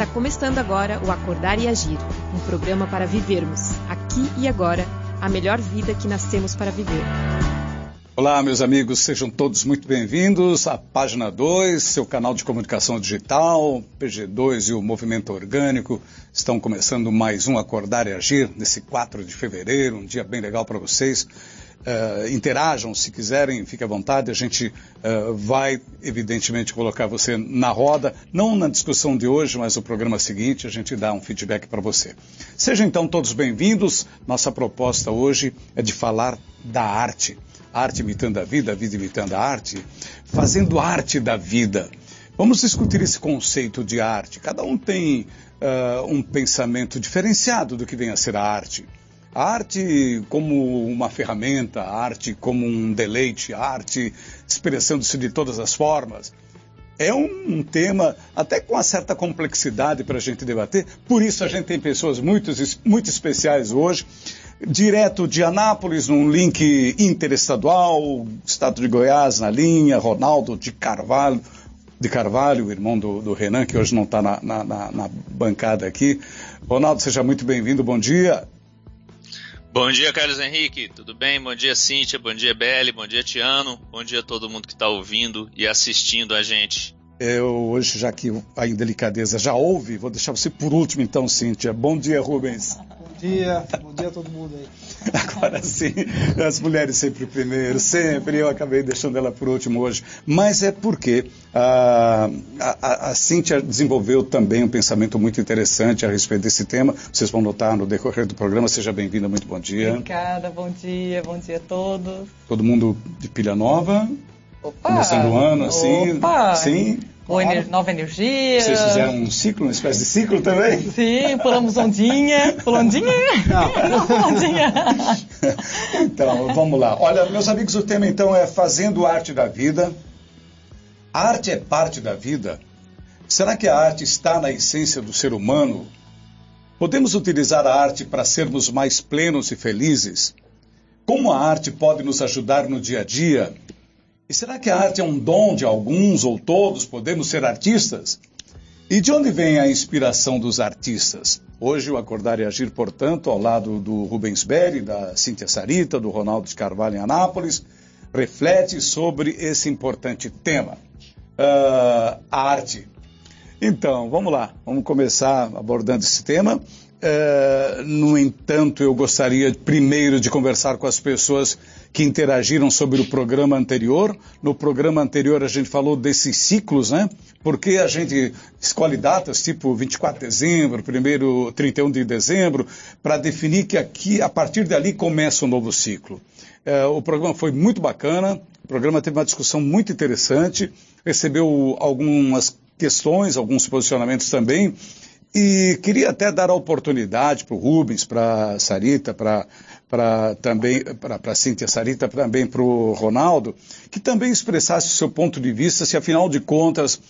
Está começando agora o Acordar e Agir, um programa para vivermos, aqui e agora, a melhor vida que nascemos para viver. Olá, meus amigos, sejam todos muito bem-vindos à página 2, seu canal de comunicação digital, PG2 e o Movimento Orgânico estão começando mais um Acordar e Agir nesse 4 de fevereiro, um dia bem legal para vocês. Uh, interajam se quiserem, fique à vontade. A gente uh, vai, evidentemente, colocar você na roda, não na discussão de hoje, mas no programa seguinte, a gente dá um feedback para você. Sejam então todos bem-vindos. Nossa proposta hoje é de falar da arte. Arte imitando a vida, a vida imitando a arte, fazendo arte da vida. Vamos discutir esse conceito de arte. Cada um tem uh, um pensamento diferenciado do que vem a ser a arte. A arte como uma ferramenta, a arte como um deleite, a arte expressando-se de todas as formas. É um, tema até com uma certa complexidade para a gente debater, por isso a gente tem pessoas muito, muito especiais hoje. Direto de Anápolis, num link interestadual, Estado de Goiás na linha, Ronaldo de Carvalho, de Carvalho, irmão do, do Renan, que hoje não está na, na, na bancada aqui. Ronaldo, seja muito bem-vindo, bom dia. Bom dia, Carlos Henrique. Tudo bem? Bom dia, Cíntia. Bom dia, Beli. Bom dia, Tiano. Bom dia a todo mundo que está ouvindo e assistindo a gente. Eu hoje, já que a indelicadeza já ouve, vou deixar você por último então, Cíntia. Bom dia, Rubens dia, bom dia a todo mundo aí. Agora sim, as mulheres sempre primeiro, sempre. Eu acabei deixando ela por último hoje. Mas é porque a, a, a Cíntia desenvolveu também um pensamento muito interessante a respeito desse tema. Vocês vão notar no decorrer do programa. Seja bem-vinda, muito bom dia. Obrigada, bom dia, bom dia a todos. Todo mundo de pilha nova? Opa! Começando o ano, assim? Opa! Sim? Claro. Nova energia. Vocês fizeram um ciclo, uma espécie de ciclo também? Sim, pulamos ondinha. Pulandinha? Não. ondinha. então, vamos lá. Olha, meus amigos, o tema então é Fazendo Arte da Vida. A arte é parte da vida? Será que a arte está na essência do ser humano? Podemos utilizar a arte para sermos mais plenos e felizes? Como a arte pode nos ajudar no dia a dia? E será que a arte é um dom de alguns ou todos podemos ser artistas? E de onde vem a inspiração dos artistas? Hoje o Acordar e Agir, portanto, ao lado do Rubens Berry, da Cíntia Sarita, do Ronaldo de Carvalho em Anápolis, reflete sobre esse importante tema, uh, a arte. Então, vamos lá, vamos começar abordando esse tema. Uh, no entanto, eu gostaria primeiro de conversar com as pessoas que interagiram sobre o programa anterior. No programa anterior a gente falou desses ciclos, né? Porque a gente escolhe datas tipo 24 de dezembro, primeiro 31 de dezembro, para definir que aqui, a partir dali, começa um novo ciclo. Uh, o programa foi muito bacana, o programa teve uma discussão muito interessante, recebeu algumas questões, alguns posicionamentos também. E queria até dar a oportunidade para o Rubens, para a Sarita, para também para Cíntia Sarita, também para o Ronaldo, que também expressasse o seu ponto de vista, se afinal de contas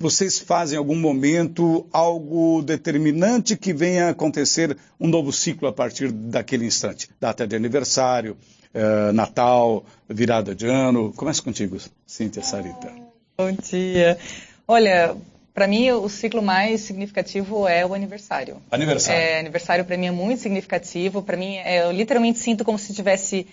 vocês fazem em algum momento algo determinante que venha a acontecer um novo ciclo a partir daquele instante. Data de aniversário, eh, Natal, virada de ano. Começa contigo, Cíntia Sarita. Bom dia. Olha, para mim, o ciclo mais significativo é o aniversário. Aniversário. É, aniversário para mim é muito significativo. Para mim, é, eu literalmente sinto como se estivesse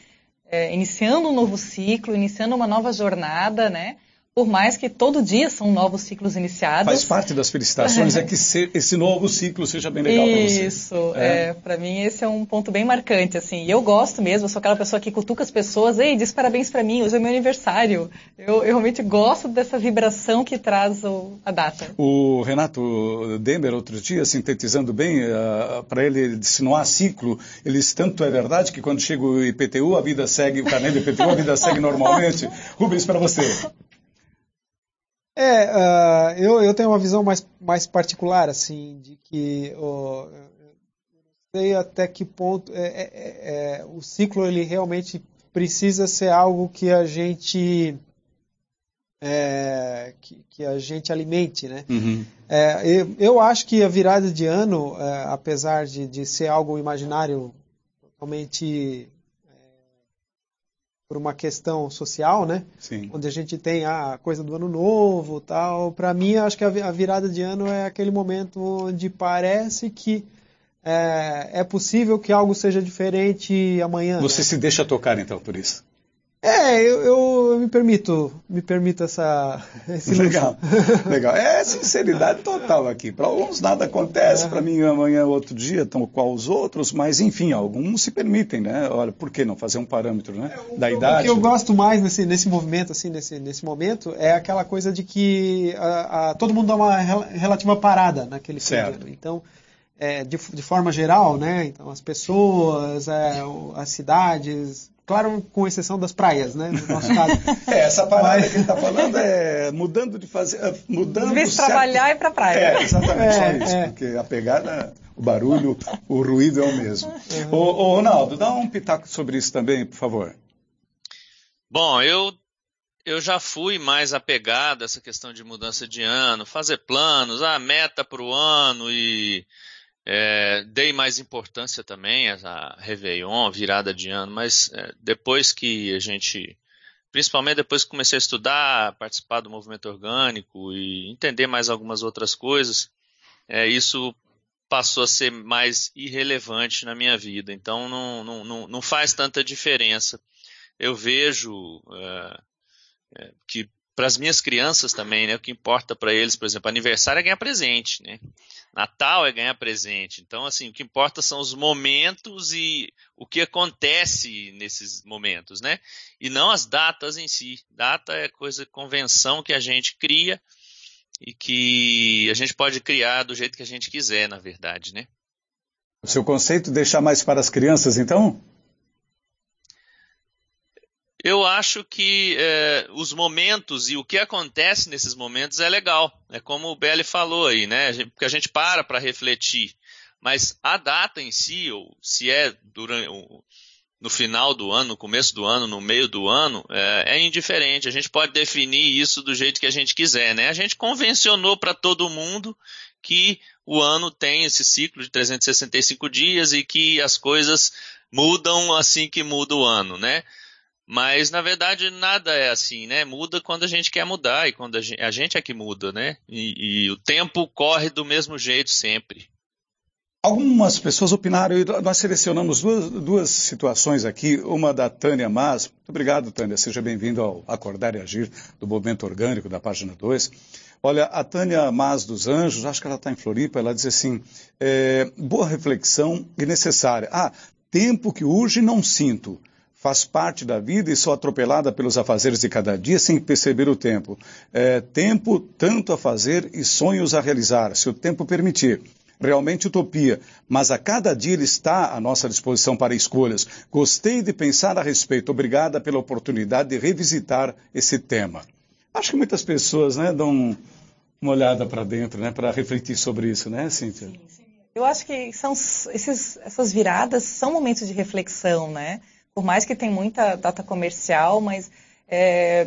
é, iniciando um novo ciclo, iniciando uma nova jornada, né? Por mais que todo dia são novos ciclos iniciados. Faz parte das felicitações é que esse novo ciclo seja bem legal para você. Isso, é. é para mim esse é um ponto bem marcante, assim. E eu gosto mesmo, eu sou aquela pessoa que cutuca as pessoas, ei, diz parabéns para mim, hoje é meu aniversário. Eu, eu, realmente gosto dessa vibração que traz o, a data. O Renato Demer, outro dia, sintetizando bem, uh, eh, para ele, disse, não há ciclo. Ele disse, tanto é verdade que quando chega o IPTU, a vida segue, o carnê do IPTU, a vida segue normalmente. Rubens, para você. É, uh, eu, eu tenho uma visão mais, mais particular, assim, de que eu não sei até que ponto é, é, é, é, o ciclo ele realmente precisa ser algo que a gente é, que, que, a gente alimente, né? Uhum. É, eu, eu, acho que a virada de ano, é, apesar de, de ser algo imaginário totalmente por uma questão social, né? Sim. Onde a gente tem a coisa do ano novo, tal. Para mim, acho que a virada de ano é aquele momento onde parece que é, é possível que algo seja diferente amanhã. Você né? se deixa tocar então por isso? É, eu, eu, eu me permito, me permito essa esse legal, legal. É sinceridade total aqui. Para alguns nada acontece, é. para mim amanhã é outro dia, tão qual os outros, mas enfim, alguns se permitem, né? Olha, por que não fazer um parâmetro, né? É, da idade. O que eu gosto mais nesse, nesse movimento, assim, nesse, nesse momento, é aquela coisa de que a, a, todo mundo dá uma relativa parada naquele certo. Então, é, de, de, forma geral, né? Então, as pessoas, é, as cidades, Claro, com exceção das praias, né? No nosso caso. é, essa parada Mas... que ele está falando é mudando de fazer. É, mudando Em vez de trabalhar, certo... ir para praia. É, exatamente, é, só isso. É. Porque a pegada, o barulho, o ruído é o mesmo. Uhum. Ô, ô, Ronaldo, dá um pitaco sobre isso também, por favor. Bom, eu eu já fui mais apegado a essa questão de mudança de ano, fazer planos, a meta para o ano e é, dei mais importância também a Réveillon, virada de ano, mas é, depois que a gente, principalmente depois que comecei a estudar, participar do movimento orgânico e entender mais algumas outras coisas, é, isso passou a ser mais irrelevante na minha vida. Então não, não, não faz tanta diferença. Eu vejo é, é, que para as minhas crianças também, né? O que importa para eles, por exemplo, aniversário é ganhar presente, né? Natal é ganhar presente. Então, assim, o que importa são os momentos e o que acontece nesses momentos, né? E não as datas em si. Data é coisa, convenção que a gente cria e que a gente pode criar do jeito que a gente quiser, na verdade, né? O seu conceito deixar mais para as crianças, então? Eu acho que é, os momentos e o que acontece nesses momentos é legal. É como o Belli falou aí, né? Porque a gente para para refletir. Mas a data em si, ou se é durante, no final do ano, no começo do ano, no meio do ano, é, é indiferente. A gente pode definir isso do jeito que a gente quiser, né? A gente convencionou para todo mundo que o ano tem esse ciclo de 365 dias e que as coisas mudam assim que muda o ano, né? Mas na verdade nada é assim, né? Muda quando a gente quer mudar e quando a gente, a gente é que muda, né? E, e, o tempo corre do mesmo jeito sempre. Algumas pessoas opinaram e nós selecionamos duas, duas situações aqui. Uma da Tânia Mas. Muito obrigado, Tânia. Seja bem-vindo ao Acordar e Agir do Movimento Orgânico da página 2. Olha, a Tânia Mas dos Anjos, acho que ela está em Floripa, ela diz assim: é, boa reflexão e necessária. Ah, tempo que urge não sinto faz parte da vida e sou atropelada pelos afazeres de cada dia sem perceber o tempo. É, tempo tanto a fazer e sonhos a realizar, se o tempo permitir. Realmente utopia, mas a cada dia ele está à nossa disposição para escolhas. Gostei de pensar a respeito. Obrigada pela oportunidade de revisitar esse tema. Acho que muitas pessoas né, dão uma olhada para dentro, né, para refletir sobre isso, né, Cíntia? Sim, sim. Eu acho que são esses, essas viradas são momentos de reflexão, né? Por mais que tem muita data comercial, mas é,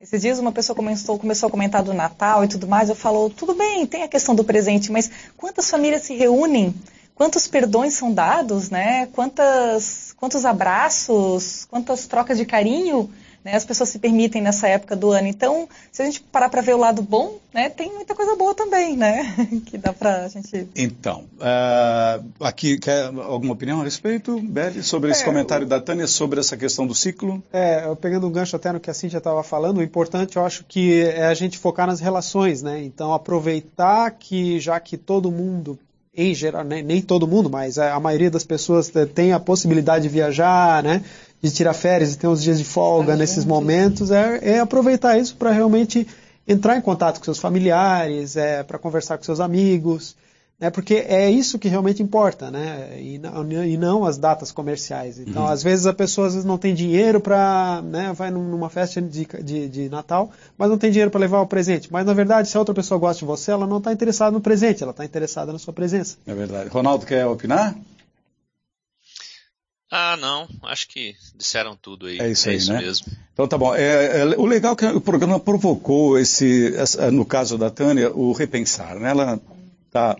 esses dias uma pessoa começou, começou a comentar do Natal e tudo mais, eu falo, tudo bem, tem a questão do presente, mas quantas famílias se reúnem? Quantos perdões são dados, né? Quantas, quantos abraços, quantas trocas de carinho né, as pessoas se permitem nessa época do ano. Então, se a gente parar para ver o lado bom, né, tem muita coisa boa também, né? que dá para a gente. Então, uh, aqui quer alguma opinião a respeito, Beli, sobre esse é, comentário da Tânia sobre essa questão do ciclo? É, pegando um gancho até no que a Cintia estava falando, o importante eu acho que é a gente focar nas relações, né? Então, aproveitar que já que todo mundo em geral, nem, nem todo mundo, mas a, a maioria das pessoas tem a possibilidade de viajar, né? de tirar férias e ter uns dias de folga ah, nesses momentos, é, é, aproveitar isso para realmente entrar em contato com seus familiares, é, para conversar com seus amigos, né, porque é isso que realmente importa, né, e não, e não as datas comerciais. Então, uhum. às vezes a pessoa às vezes não tem dinheiro para, né, vai numa festa de, de, de Natal, mas não tem dinheiro para levar o presente. Mas na verdade, se a outra pessoa gosta de você, ela não está interessada no presente, ela está interessada na sua presença. É verdade. Ronaldo quer opinar? Ah, não. Acho que disseram tudo aí. É isso é aí, isso né? mesmo. Então tá bom. É, é, o legal é que o programa provocou esse, essa, no caso da Tânia, o repensar. Né? Ela está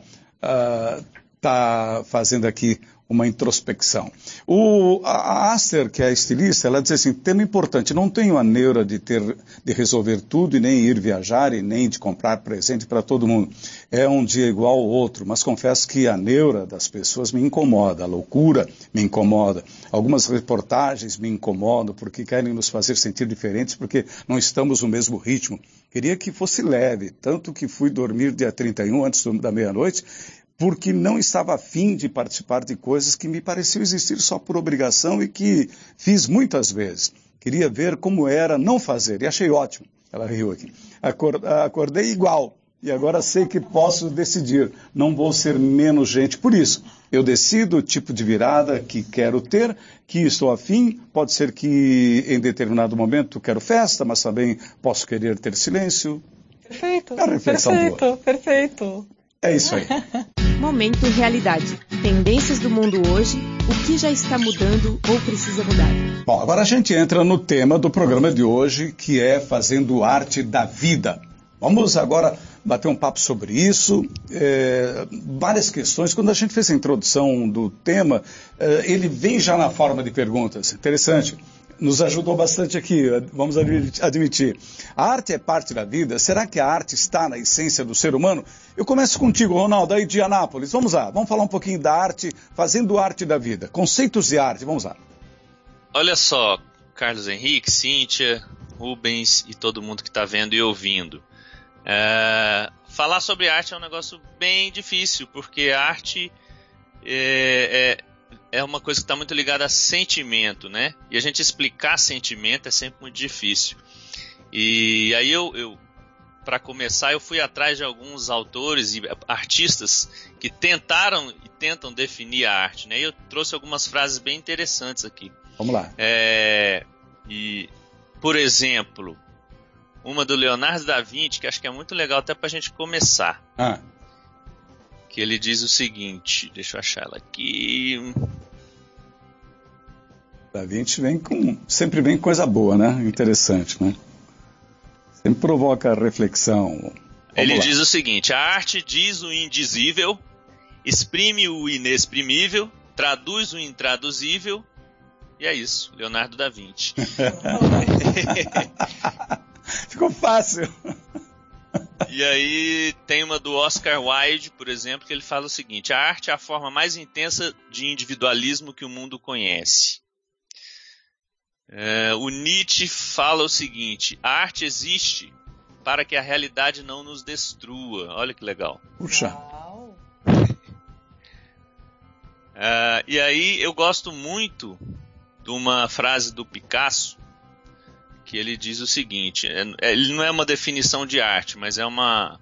uh, tá fazendo aqui uma introspecção. O, a Aster, que é a estilista, ela diz assim, tema importante, não tenho a neura de ter, de resolver tudo e nem ir viajar e nem de comprar presente para todo mundo. É um dia igual ao outro, mas confesso que a neura das pessoas me incomoda, a loucura me incomoda. Algumas reportagens me incomodam porque querem nos fazer sentir diferentes porque não estamos no mesmo ritmo. Queria que fosse leve, tanto que fui dormir dia 31 antes da meia-noite porque não estava afim de participar de coisas que me pareciam existir só por obrigação e que fiz muitas vezes. Queria ver como era não fazer e achei ótimo. Ela riu aqui. Acordei igual e agora sei que posso decidir. Não vou ser menos gente por isso. Eu decido o tipo de virada que quero ter, que estou afim. Pode ser que em determinado momento quero festa, mas também posso querer ter silêncio. Perfeito. É perfeito, boa. perfeito. É isso aí. Momento Realidade. Tendências do mundo hoje, o que já está mudando ou precisa mudar. Bom, agora a gente entra no tema do programa de hoje, que é Fazendo Arte da Vida. Vamos agora bater um papo sobre isso. É, várias questões. Quando a gente fez a introdução do tema, é, ele vem já na forma de perguntas. Interessante nos ajudou bastante aqui, vamos admitir. A arte é parte da vida? Será que a arte está na essência do ser humano? Eu começo contigo, Ronaldo, aí de Anápolis. Vamos lá, vamos falar um pouquinho da arte, fazendo arte da vida. Conceitos de arte, vamos lá. Olha só, Carlos Henrique, Cíntia, Rubens e todo mundo que está vendo e ouvindo. É, falar sobre arte é um negócio bem difícil, porque a arte é, é é uma coisa que está muito ligada a sentimento, né? E a gente explicar sentimento é sempre muito difícil. E aí eu, eu para começar, eu fui atrás de alguns autores e artistas que tentaram e tentam definir a arte, né? E eu trouxe algumas frases bem interessantes aqui. Vamos lá. É, e, por exemplo, uma do Leonardo da Vinci, que acho que é muito legal até para a gente começar. Ah que ele diz o seguinte, deixa eu achar ela aqui. Da Vinci vem com, sempre vem coisa boa, né? Interessante, né? Sempre provoca reflexão. Vamos ele lá. diz o seguinte: a arte diz o indizível, exprime o inexprimível, traduz o intraduzível, e é isso, Leonardo da Vinci. Ficou fácil. E aí tem uma do Oscar Wilde, por exemplo, que ele fala o seguinte: a arte é a forma mais intensa de individualismo que o mundo conhece. É, o Nietzsche fala o seguinte: a arte existe para que a realidade não nos destrua. Olha que legal. Puxa. É, e aí eu gosto muito de uma frase do Picasso que ele diz o seguinte: é, é, ele não é uma definição de arte, mas é uma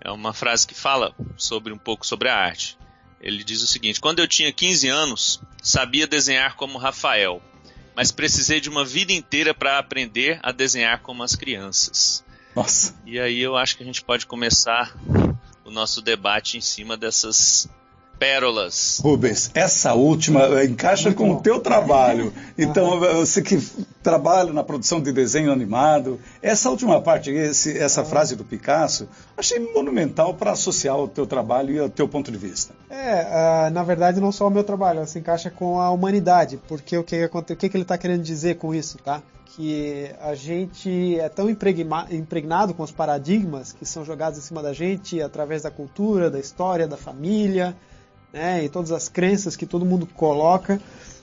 é uma frase que fala sobre um pouco sobre a arte. Ele diz o seguinte: quando eu tinha 15 anos, sabia desenhar como Rafael, mas precisei de uma vida inteira para aprender a desenhar como as crianças. Nossa. E aí eu acho que a gente pode começar o nosso debate em cima dessas pérolas. Rubens, essa última encaixa com o teu trabalho. Então, você que trabalha na produção de desenho animado, essa última parte, esse, essa frase do Picasso, achei monumental para associar o teu trabalho e o teu ponto de vista. É, uh, na verdade, não só o meu trabalho, ela se encaixa com a humanidade, porque o que, o que, que ele está querendo dizer com isso, tá? que a gente é tão impregnado com os paradigmas que são jogados em cima da gente através da cultura, da história, da família, né, e todas as crenças que todo mundo coloca.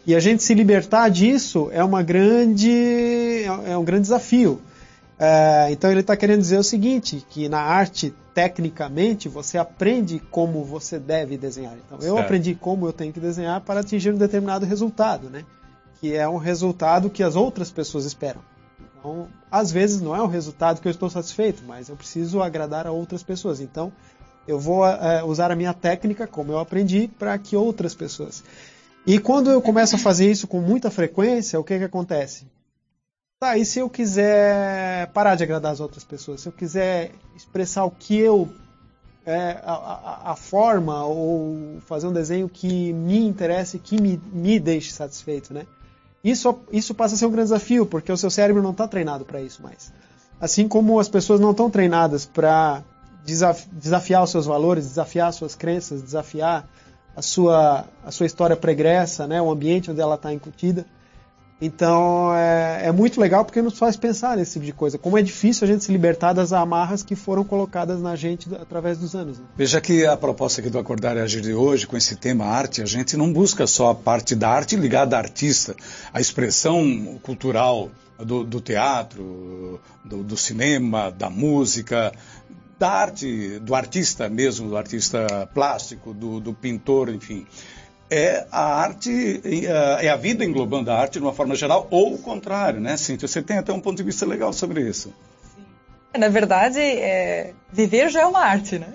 E a gente se libertar disso é uma grande é um grande desafio. É, então ele está querendo dizer o seguinte, que na arte tecnicamente você aprende como você deve desenhar. Então eu certo. aprendi como eu tenho que desenhar para atingir um determinado resultado, né? Que é um resultado que as outras pessoas esperam. Então, às vezes não é o resultado que eu estou satisfeito, mas eu preciso agradar a outras pessoas. Então, eu vou é, usar a minha técnica, como eu aprendi, para que outras pessoas. E quando eu começo a fazer isso com muita frequência, o que, que acontece? Tá, e se eu quiser parar de agradar as outras pessoas? Se eu quiser expressar o que eu. É, a, a, a, forma ou fazer um desenho que me interesse, que me, me deixe satisfeito, né? Isso, isso passa a ser um grande desafio, porque o seu cérebro não está treinado para isso mais. Assim como as pessoas não estão treinadas para desafiar os seus valores, desafiar suas crenças, desafiar a sua, a sua história pregressa, né? o ambiente onde ela está incutida. Então é, é, muito legal porque nos faz pensar nesse tipo de coisa. Como é difícil a gente se libertar das amarras que foram colocadas na gente através dos anos. Né? Veja que a proposta aqui do Acordar e Agir de hoje, com esse tema arte, a gente não busca só a parte da arte ligada à artista, a expressão cultural do, do teatro, do, do cinema, da música, da arte, do artista mesmo, do artista plástico, do, do pintor, enfim é a arte, é a vida englobando a arte de uma forma geral, ou o contrário, né, Cíntia? Você tem até um ponto de vista legal sobre isso. Na verdade, é, viver já é uma arte, né?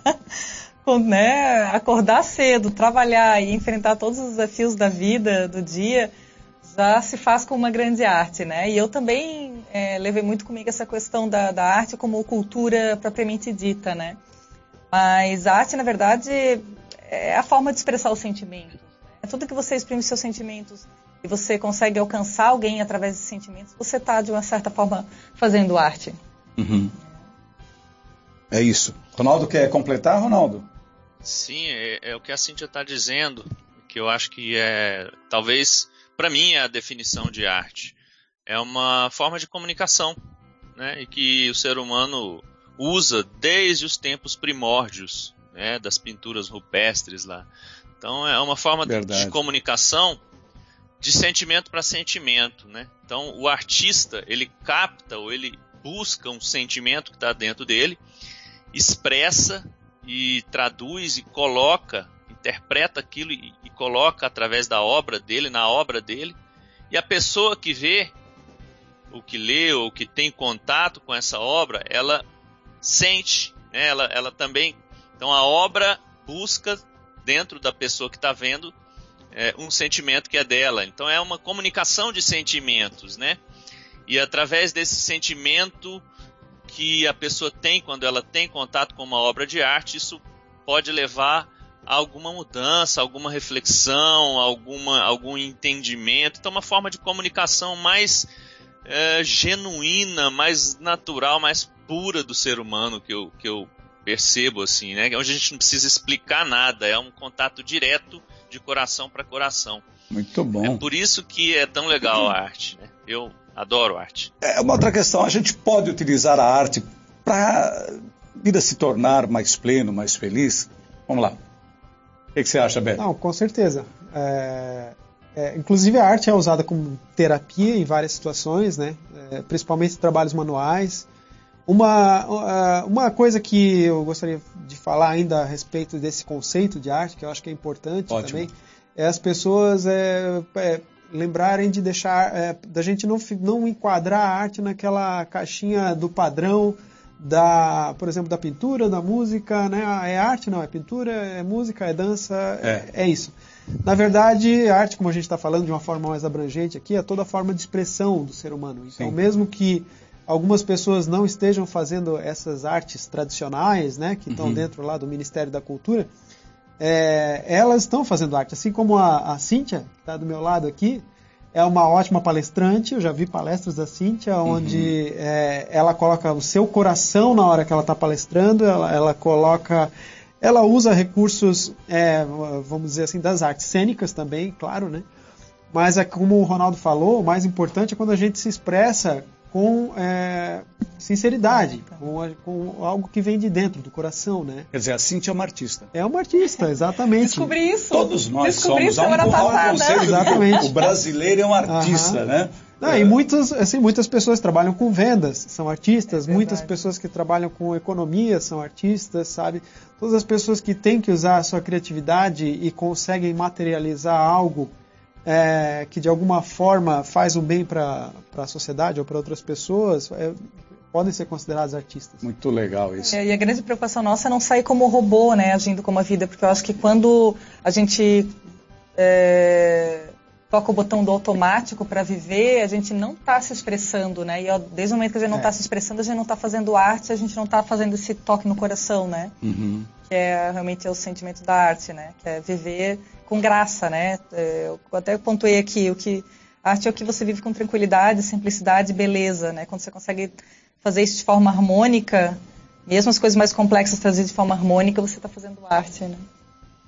né? Acordar cedo, trabalhar e enfrentar todos os desafios da vida, do dia, já se faz com uma grande arte, né? E eu também é, levei muito comigo essa questão da, da arte como cultura propriamente dita, né? Mas a arte, na verdade, é a forma de expressar os sentimentos. É tudo que você exprime seus sentimentos e você consegue alcançar alguém através desses sentimentos, você está, de uma certa forma, fazendo arte. Uhum. É isso. Ronaldo quer completar, Ronaldo? Sim, é, é o que a Cintia está dizendo, que eu acho que é, talvez, para mim, é a definição de arte. É uma forma de comunicação, né? E que o ser humano usa desde os tempos primórdios né, das pinturas rupestres lá. Então é uma forma Verdade. de comunicação de sentimento para sentimento, né? Então o artista ele capta ou ele busca um sentimento que está dentro dele, expressa e traduz e coloca, interpreta aquilo e, e coloca através da obra dele, na obra dele, e a pessoa que vê o que lê ou que tem contato com essa obra, ela sente, né? ela, ela também então a obra busca dentro da pessoa que está vendo é, um sentimento que é dela. Então é uma comunicação de sentimentos, né? E através desse sentimento que a pessoa tem quando ela tem contato com uma obra de arte, isso pode levar alguma mudança, alguma reflexão, alguma, algum entendimento. Então, uma forma de comunicação mais é, genuína, mais natural, mais pura do ser humano que eu, que eu percebo assim, né? Onde a gente não precisa explicar nada, é um contato direto de coração para coração. Muito bom. É por isso que é tão legal a arte, né? Eu adoro arte. É uma outra questão, a gente pode utilizar a arte para vir a se tornar mais pleno, mais feliz? Vamos lá. O que, que você acha, Beto? Não, com certeza. É, é, inclusive a arte é usada como terapia em várias situações, né? É, principalmente trabalhos manuais. Uma, uma coisa que eu gostaria de falar ainda a respeito desse conceito de arte, que eu acho que é importante Ótimo. também, é as pessoas é, é, lembrarem de deixar, é, da gente não, não enquadrar a arte naquela caixinha do padrão da, por exemplo, da pintura, da música, né? É arte, não, é pintura, é música, é dança, é, é isso. Na verdade, a arte, como a gente está falando de uma forma mais abrangente aqui, é toda forma de expressão do ser humano. Então, Sim. mesmo que algumas pessoas não estejam fazendo essas artes tradicionais, né, que estão uhum. dentro lá do Ministério da Cultura, é, elas estão fazendo arte. Assim como a, a Cíntia, que está do meu lado aqui, é uma ótima palestrante. Eu já vi palestras da Cíntia, onde uhum. é, ela coloca o seu coração na hora que ela está palestrando, ela, ela, coloca. Ela usa recursos, é, vamos dizer assim, das artes cênicas também, claro, né? Mas é como o Ronaldo falou, o mais importante é quando a gente se expressa com é, sinceridade, com, com, algo que vem de dentro, do coração, né? Quer dizer, a Cintia é uma artista. É uma artista, exatamente. Descobri isso. Todos nós Descobri somos. Há um, conceito exatamente. o brasileiro é um artista, uhum. né? Não, é. E muitas, assim, muitas pessoas trabalham com vendas, são artistas. É muitas pessoas que trabalham com economia são artistas, sabe? Todas as pessoas que têm que usar a sua criatividade e conseguem materializar algo é, que de alguma forma faz um bem para a sociedade ou para outras pessoas, é, podem ser considerados artistas. Muito legal isso. É, e a grande preocupação nossa é não sair como robô, né, agindo como a vida, porque eu acho que quando a gente é, toca o botão do automático para viver, a gente não está se expressando, né? E ó, desde o momento que a gente não está é. se expressando, a gente não está fazendo arte, a gente não está fazendo esse toque no coração, né? Uhum. Que é realmente é o sentimento da arte, né? Que é viver com graça, né? É, eu até pontuei aqui o que arte é o que você vive com tranquilidade, simplicidade e beleza, né? Quando você consegue fazer isso de forma harmônica, mesmo as coisas mais complexas trazidas de forma harmônica, você está fazendo arte, né?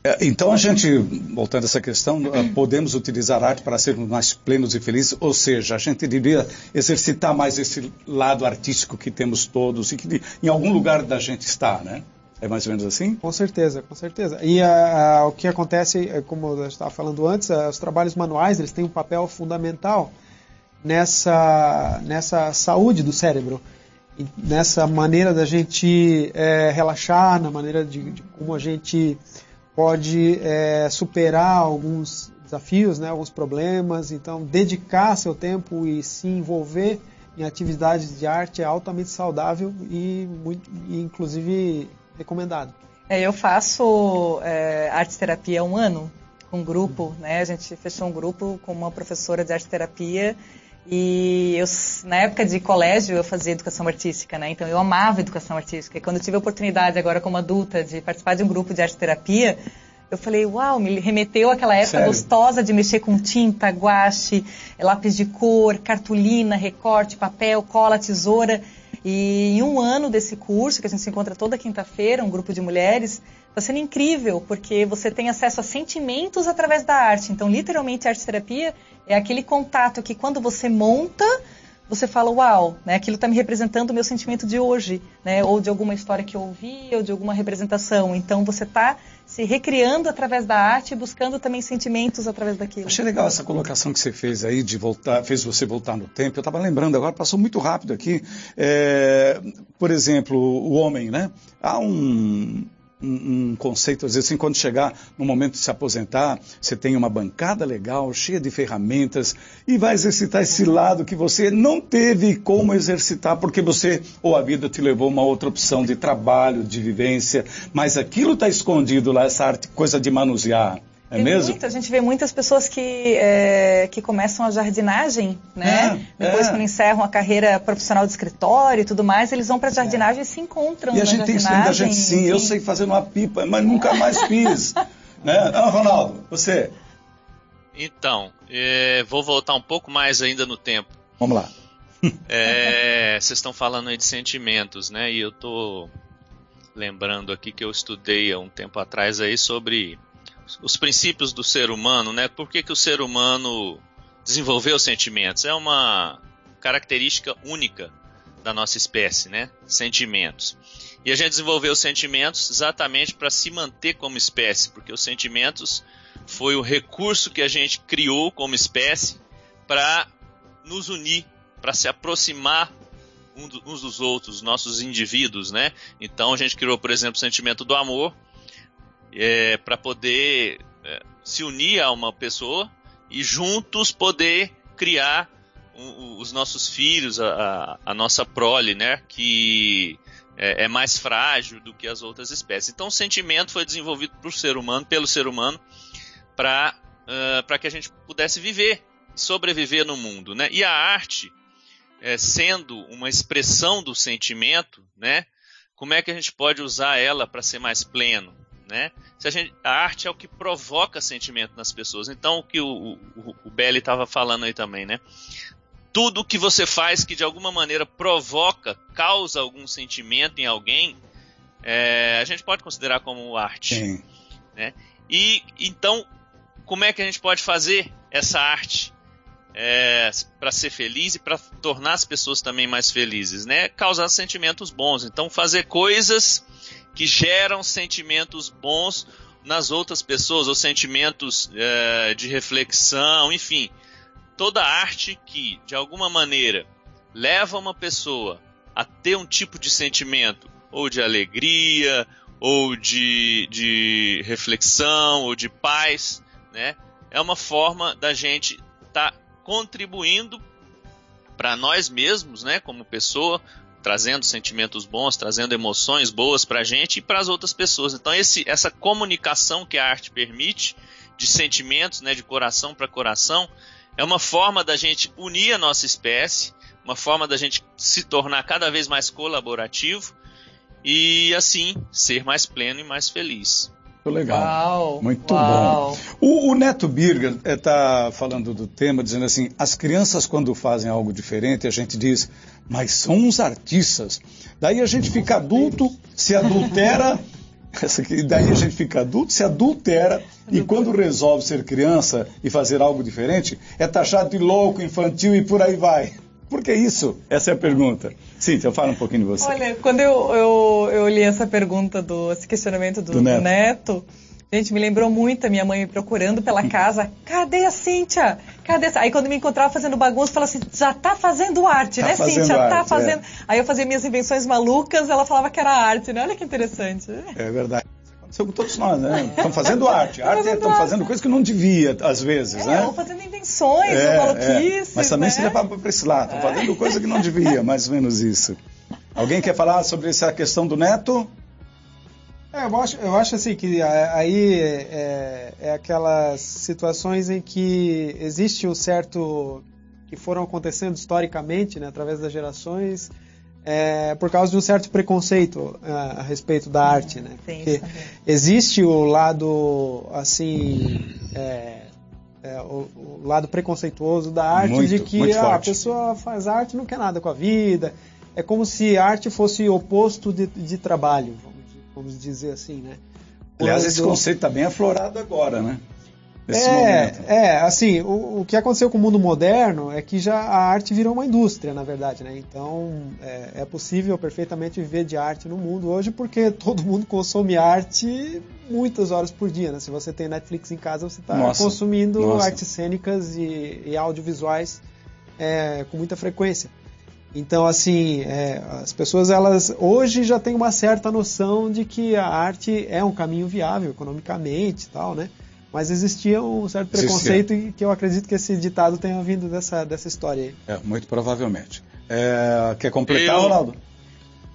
É, então a gente, voltando a essa questão, eh, podemos utilizar a arte para sermos mais plenos e felizes, ou seja, a gente deveria exercitar mais esse lado artístico que temos todos e que em algum lugar da gente está, né? É mais ou menos assim? Com certeza, com certeza. E a, a, o que acontece, é, como eu estava falando antes, a, os trabalhos manuais eles têm um papel fundamental nessa, nessa saúde do cérebro, nessa maneira da gente é, relaxar, na maneira de, de como a gente pode é, superar alguns desafios, né, alguns problemas. Então, dedicar seu tempo e se envolver em atividades de arte é altamente saudável e, muito, e inclusive, recomendado. É, eu faço é, arte terapia há um ano com um grupo, né? A gente fechou um grupo com uma professora de arte terapia e eu, na época de colégio, eu fazia educação artística, né? Então eu amava educação artística. E quando eu tive a oportunidade agora como adulta de participar de um grupo de arte terapia, eu falei, uau, me remeteu àquela época Sério? gostosa de mexer com tinta, guache, lápis de cor, cartolina, recorte, papel, cola, tesoura. E em um ano desse curso, que a gente se encontra toda quinta-feira, um grupo de mulheres, está sendo incrível, porque você tem acesso a sentimentos através da arte. Então, literalmente, a arte terapia é aquele contato que quando você monta, você fala, uau, né, aquilo está me representando o meu sentimento de hoje, né, ou de alguma história que eu ouvi, ou de alguma representação. Então, você está se recriando através da arte e buscando também sentimentos através daquilo. Achei legal essa colocação que você fez aí, de voltar, fez você voltar no tempo. Eu estava lembrando agora, passou muito rápido aqui. É, por exemplo, o homem, né? Há um, um, conceito, às vezes, assim, quando chegar no momento de se aposentar, você tem uma bancada legal, cheia de ferramentas, e vai exercitar esse lado que você não teve como exercitar, porque você, ou a vida te levou a uma outra opção de trabalho, de vivência, mas aquilo está escondido lá, essa arte, coisa de manusear. É mesmo? Muito, a gente vê muitas pessoas que, é, que começam a jardinagem, né? É, Depois, é. quando encerram a carreira profissional de escritório e tudo mais, eles vão para a jardinagem e se encontram. E a gente tem que da gente sim, eu sei fazer uma pipa, mas nunca mais fiz. né? Ah, Ronaldo, você. Então, é, vou voltar um pouco mais ainda no tempo. Vamos lá. É, vocês estão falando aí de sentimentos, né? E eu tô lembrando aqui que eu estudei há um tempo atrás aí sobre os princípios do ser humano, né? Por que, que o ser humano desenvolveu sentimentos? É uma característica única da nossa espécie, né? Sentimentos. E a gente desenvolveu sentimentos exatamente para se manter como espécie, porque os sentimentos foi o recurso que a gente criou como espécie para nos unir, para se aproximar uns dos outros, nossos indivíduos, né? Então a gente criou, por exemplo, o sentimento do amor, é, para poder é, se unir a uma pessoa e juntos poder criar um, os nossos filhos, a, a, nossa prole, né? Que é, é, mais frágil do que as outras espécies. Então, o sentimento foi desenvolvido por ser humano, pelo ser humano, para uh, que a gente pudesse viver, sobreviver no mundo, né? E a arte, é, sendo uma expressão do sentimento, né? Como é que a gente pode usar ela para ser mais pleno? Né? Se a, gente, a arte é o que provoca sentimento nas pessoas. Então, o que o, o, o Belly estava falando aí também, né? Tudo que você faz que de alguma maneira provoca, causa algum sentimento em alguém, é, a gente pode considerar como arte. Sim. Né? E então, como é que a gente pode fazer essa arte é, para ser feliz e para tornar as pessoas também mais felizes, né? Causar sentimentos bons. Então, fazer coisas que geram sentimentos bons nas outras pessoas, ou sentimentos é, de reflexão, enfim. Toda arte que, de alguma maneira, leva uma pessoa a ter um tipo de sentimento, ou de alegria, ou de, de reflexão, ou de paz, né? É uma forma da gente estar tá contribuindo para nós mesmos, né, como pessoa, trazendo sentimentos bons, trazendo emoções boas para a gente e para as outras pessoas. Então esse, essa comunicação que a arte permite de sentimentos, né, de coração para coração, é uma forma da gente unir a nossa espécie, uma forma da gente se tornar cada vez mais colaborativo e assim ser mais pleno e mais feliz. Muito legal. Uau, Muito uau. bom. O, o Neto Birger está eh, falando do tema, dizendo assim: as crianças, quando fazem algo diferente, a gente diz, mas são uns artistas. Daí a gente fica adulto, se adultera E daí a gente fica adulto, se adultera e quando resolve ser criança e fazer algo diferente, é taxado de louco, infantil e por aí vai. Por que isso? Essa é a pergunta. Cíntia, fala um pouquinho de você. Olha, quando eu, eu, eu li essa pergunta, do, esse questionamento do, do, neto. neto, gente, me lembrou muito a minha mãe me procurando pela casa. Cadê a Cíntia? Cadê? Aí quando me encontrava fazendo bagunça, falava assim, já tá fazendo arte, tá né, fazendo Cíntia? Tá arte, tá fazendo. É. Aí eu fazia minhas invenções malucas, ela falava que era arte, né? Olha que interessante. É verdade aconteceu com todos nós, né? Estão fazendo arte. Arte estão fazendo coisas que não devia, às vezes, é, né? Estão fazendo invenções, é, maluquices. É. Mas também né? se levava para esse lado. Estão fazendo coisa que não devia, mais ou menos isso. Alguém quer falar sobre essa questão do neto? É, eu, acho, eu acho assim que aí é, é aquelas situações em que existe um certo que foram acontecendo historicamente, né, através das gerações, é, por causa de um certo preconceito a, é, a respeito da arte, né? Porque existe o lado assim é, é, o, o, lado preconceituoso da arte muito, de que ah, a pessoa faz arte não quer nada com a vida. É como se arte fosse oposto de, de trabalho vamos, vamos, dizer assim né? Aliás esse conceito está bem aflorado agora né nesse é, momento. É, assim, o, o, que aconteceu com o mundo moderno é que já a arte virou uma indústria, na verdade, né? Então é, é possível perfeitamente viver de arte no mundo hoje porque todo mundo consome arte muitas horas por dia, né? Se você tem Netflix em casa, você está consumindo nossa. artes cênicas e, e audiovisuais é, com muita frequência. Então, assim, é, as pessoas elas hoje já têm uma certa noção de que a arte é um caminho viável economicamente e tal, né? Mas existia um certo preconceito existia. que eu acredito que esse ditado tenha vindo dessa, dessa história aí. É, muito provavelmente. É, quer completar, eu Ronaldo?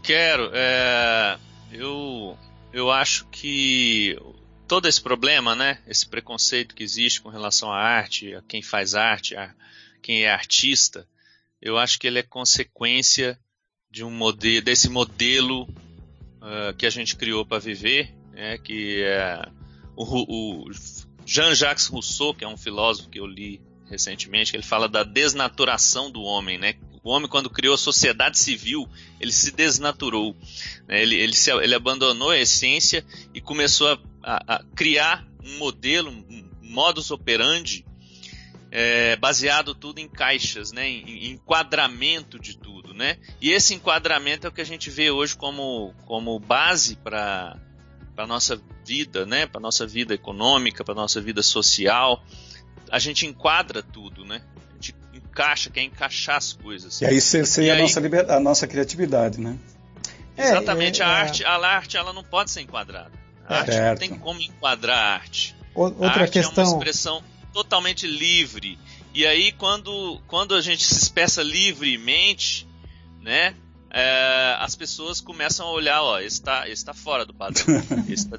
Quero. É, eu, eu acho que todo esse problema, né, esse preconceito que existe com relação à arte, a quem faz arte, a quem é artista, eu acho que ele é consequência de um modelo, desse modelo uh, que a gente criou para viver, né, que é o, o Jean-Jacques Rousseau, que é um filósofo que eu li recentemente, ele fala da desnaturação do homem, né? O homem, quando criou a sociedade civil, ele se desnaturou. Né? Ele, ele, se, ele abandonou a essência e começou a, a, a criar um modelo, um modus operandi, é, baseado tudo em caixas, né? Em, em, enquadramento de tudo. Né? E esse enquadramento é o que a gente vê hoje como, como base para a nossa vida, né, para nossa vida econômica, para nossa vida social, a gente enquadra tudo, né? A gente encaixa, quer encaixar as coisas. E aí cerceia a, nossa liberdade, a nossa criatividade, né? É, Exatamente, é, a é. arte, a arte ela não pode ser enquadrada. A arte certo. não tem como enquadrar a arte. outra a arte questão. é uma expressão totalmente livre. E aí quando, quando a gente se expressa livremente, né? É, as pessoas começam a olhar, ó, esse tá, esse tá fora do padrão.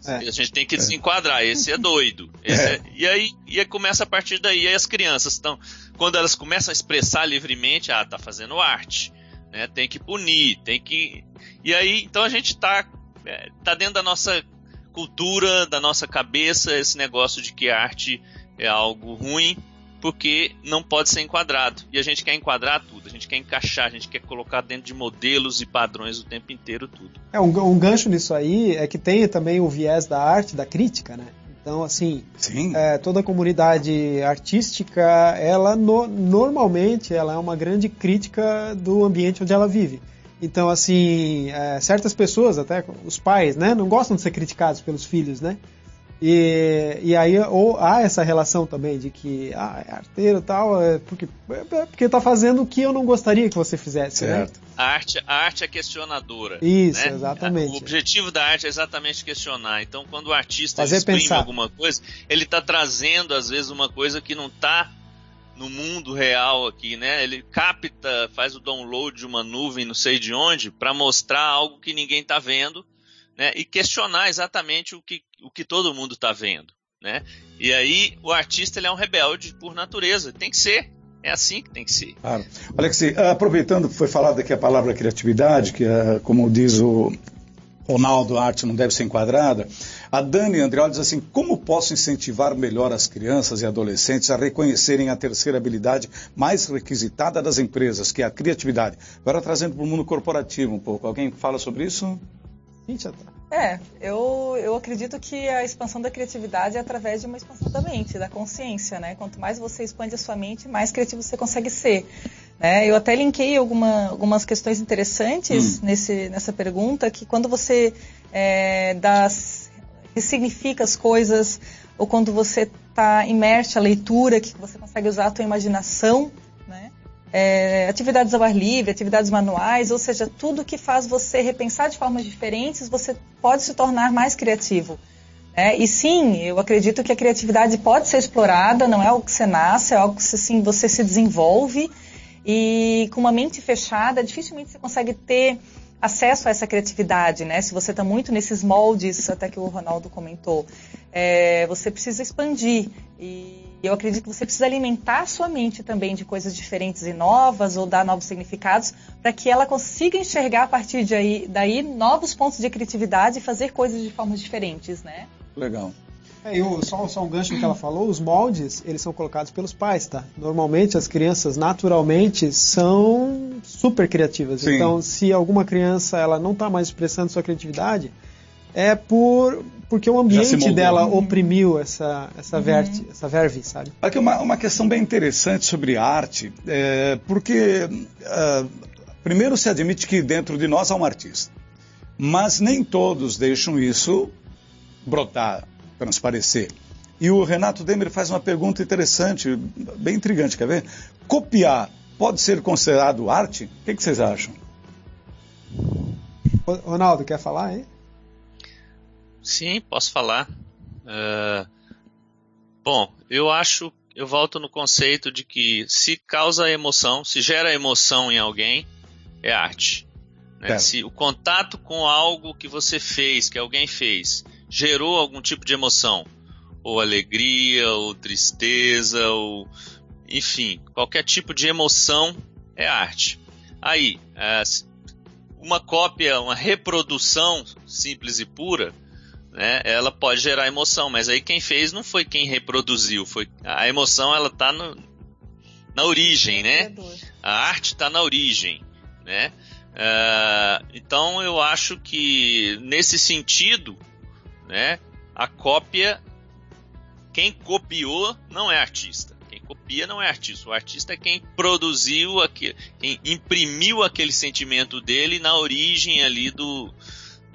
Tá, é. A gente tem que desenquadrar, esse é doido. Esse é. é e aí e aí começa a partir daí. E aí as crianças estão, quando elas começam a expressar livremente, ah, tá fazendo arte, né? Tem que punir, tem que. E aí, então a gente tá, é, tá dentro da nossa cultura, da nossa cabeça, esse negócio de que a arte é algo ruim porque não pode ser enquadrado. E a gente quer enquadrar tudo, quer encaixar, a gente quer colocar dentro de modelos e padrões o tempo inteiro tudo. É, um, um gancho nisso aí é que tem também o viés da arte, da crítica, né? Então, assim, é, toda a comunidade artística, ela no, normalmente ela é uma grande crítica do ambiente onde ela vive. Então, assim, é, certas pessoas, até os pais, né, não gostam de ser criticados pelos filhos, né? E, e aí ou há essa relação também de que ah, é arteiro e tal, é porque, é porque tá fazendo o que eu não gostaria que você fizesse, né? certo. né? A arte, a arte é questionadora. Isso, né? exatamente. O objetivo da arte é exatamente questionar. Então, quando o artista exprime pensar. alguma coisa, ele está trazendo, às vezes, uma coisa que não está no mundo real aqui, né? Ele capta, faz o download de uma nuvem, não sei de onde, para mostrar algo que ninguém está vendo né, e questionar exatamente o que, o que todo mundo está vendo. Né? E aí o artista ele é um rebelde por natureza, tem que ser. É assim que tem que ser. Claro. Alex, aproveitando que foi falado aqui a palavra criatividade, que é, como diz o Ronaldo, a arte não deve ser enquadrada, a Dani Andreoli diz assim, como posso incentivar melhor as crianças e adolescentes a reconhecerem a terceira habilidade mais requisitada das empresas, que é a criatividade? Agora trazendo para o mundo corporativo um pouco. Alguém fala sobre isso? É, eu, eu acredito que a expansão da criatividade é através de uma expansão da mente, da consciência, né? Quanto mais você expande a sua mente, mais criativo você consegue ser. Né? Eu até linkei alguma, algumas questões interessantes hum. nesse, nessa pergunta, que quando você é, das, ressignifica as coisas, ou quando você está imerso à leitura, que você consegue usar a tua imaginação? É, atividades ao ar livre, atividades manuais, ou seja, tudo que faz você repensar de formas diferentes, você pode se tornar mais criativo. É, e sim, eu acredito que a criatividade pode ser explorada, não é algo que você nasce, é algo que assim, você se desenvolve e com uma mente fechada, dificilmente você consegue ter acesso a essa criatividade, né? Se você está muito nesses moldes, até que o Ronaldo comentou, é, você precisa expandir. E eu acredito que você precisa alimentar a sua mente também de coisas diferentes e novas, ou dar novos significados, para que ela consiga enxergar a partir de aí, daí novos pontos de criatividade e fazer coisas de formas diferentes, né? Legal. É, eu, só, só um gancho que ela falou, os moldes, eles são colocados pelos pais, tá? Normalmente as crianças, naturalmente, são super criativas. Sim. Então, se alguma criança ela não está mais expressando sua criatividade, é por porque o ambiente dela oprimiu essa essa, uhum. verte, essa verve, sabe? Aqui uma, uma questão bem interessante sobre arte, é, porque uh, primeiro se admite que dentro de nós há um artista, mas nem todos deixam isso brotar transparecer. E o Renato Demer faz uma pergunta interessante, bem intrigante, quer ver? Copiar pode ser considerado arte? O que, que vocês acham? Ronaldo, quer falar, hein? Sim, posso falar. Uh, bom, eu acho, eu volto no conceito de que se causa emoção, se gera emoção em alguém, é arte. Né? Se o contato com algo que você fez, que alguém fez, gerou algum tipo de emoção, ou alegria, ou tristeza, ou enfim, qualquer tipo de emoção é arte. Aí, é, uma cópia, uma reprodução simples e pura, né, ela pode gerar emoção, mas aí quem fez não foi quem reproduziu, foi a emoção ela está na origem, né? A arte está na origem, né? Uh, então eu acho que nesse sentido né? A cópia, quem copiou não é artista. Quem copia não é artista. O artista é quem produziu, aquele, quem imprimiu aquele sentimento dele na origem ali do,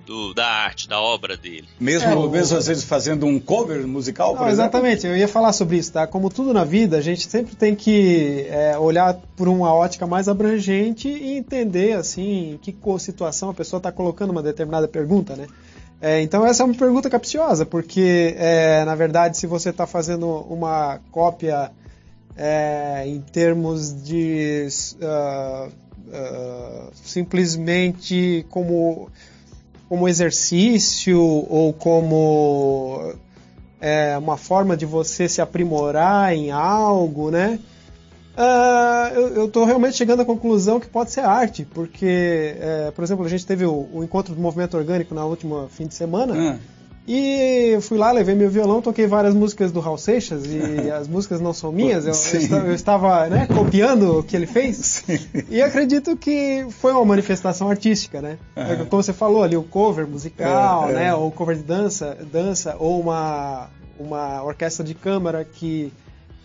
do, da arte, da obra dele. Mesmo, é, o... mesmo às vezes fazendo um cover musical, por Não, Exatamente, eu ia falar sobre isso, tá? Como tudo na vida, a gente sempre tem que é, olhar por uma ótica mais abrangente e entender, assim, em que situação a pessoa está colocando uma determinada pergunta, né? É, então essa é uma pergunta capciosa, porque é, na verdade se você está fazendo uma cópia é, em termos de uh, uh, simplesmente como, como exercício ou como é, uma forma de você se aprimorar em algo, né? Uh, eu estou realmente chegando à conclusão que pode ser arte, porque, é, por exemplo, a gente teve o, o, encontro do movimento orgânico na última fim de semana. Uhum. E fui lá, levei meu violão, toquei várias músicas do Raul Seixas e as músicas não são minhas, eu, eu, eu estava né, copiando o que ele fez. Sim. E acredito que foi uma manifestação artística, né? Uhum. Como você falou ali, o cover musical, é, né? É. Ou cover de dança, dança ou uma, uma orquestra de câmara que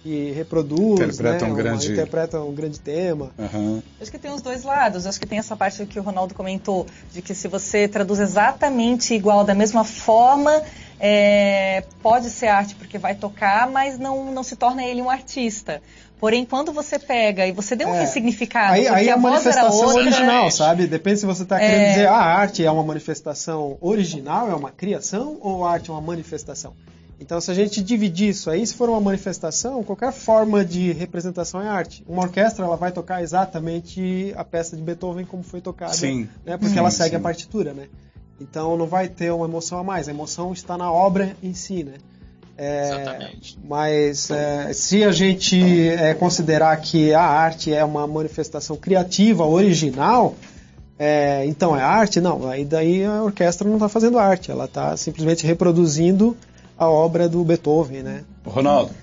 que reproduz, interpreta, né, um, grande... interpreta um grande tema. Uhum. Acho que tem os dois lados. Acho que tem essa parte que o Ronaldo comentou, de que se você traduz exatamente igual, da mesma forma, é, pode ser arte porque vai tocar, mas não, não se torna ele um artista. Porém, quando você pega e você deu um é, ressignificado, aí, aí é a, a manifestação outra, original, sabe? Depende se você está é... querendo dizer ah, a arte é uma manifestação original, é uma criação, ou a arte é uma manifestação. Então, se a gente dividir isso aí, se for uma manifestação, qualquer forma de representação é arte. Uma orquestra ela vai tocar exatamente a peça de Beethoven como foi tocada, sim. Né? Porque sim, ela segue sim. a partitura, né? Então não vai ter uma emoção a mais. A emoção está na obra em si, né? É, Exatamente. Mas é, se a gente é, considerar que a arte é uma manifestação criativa, original, é, então é arte? Não, aí daí a orquestra não está fazendo arte, ela está simplesmente reproduzindo a obra do Beethoven, né? Ronaldo.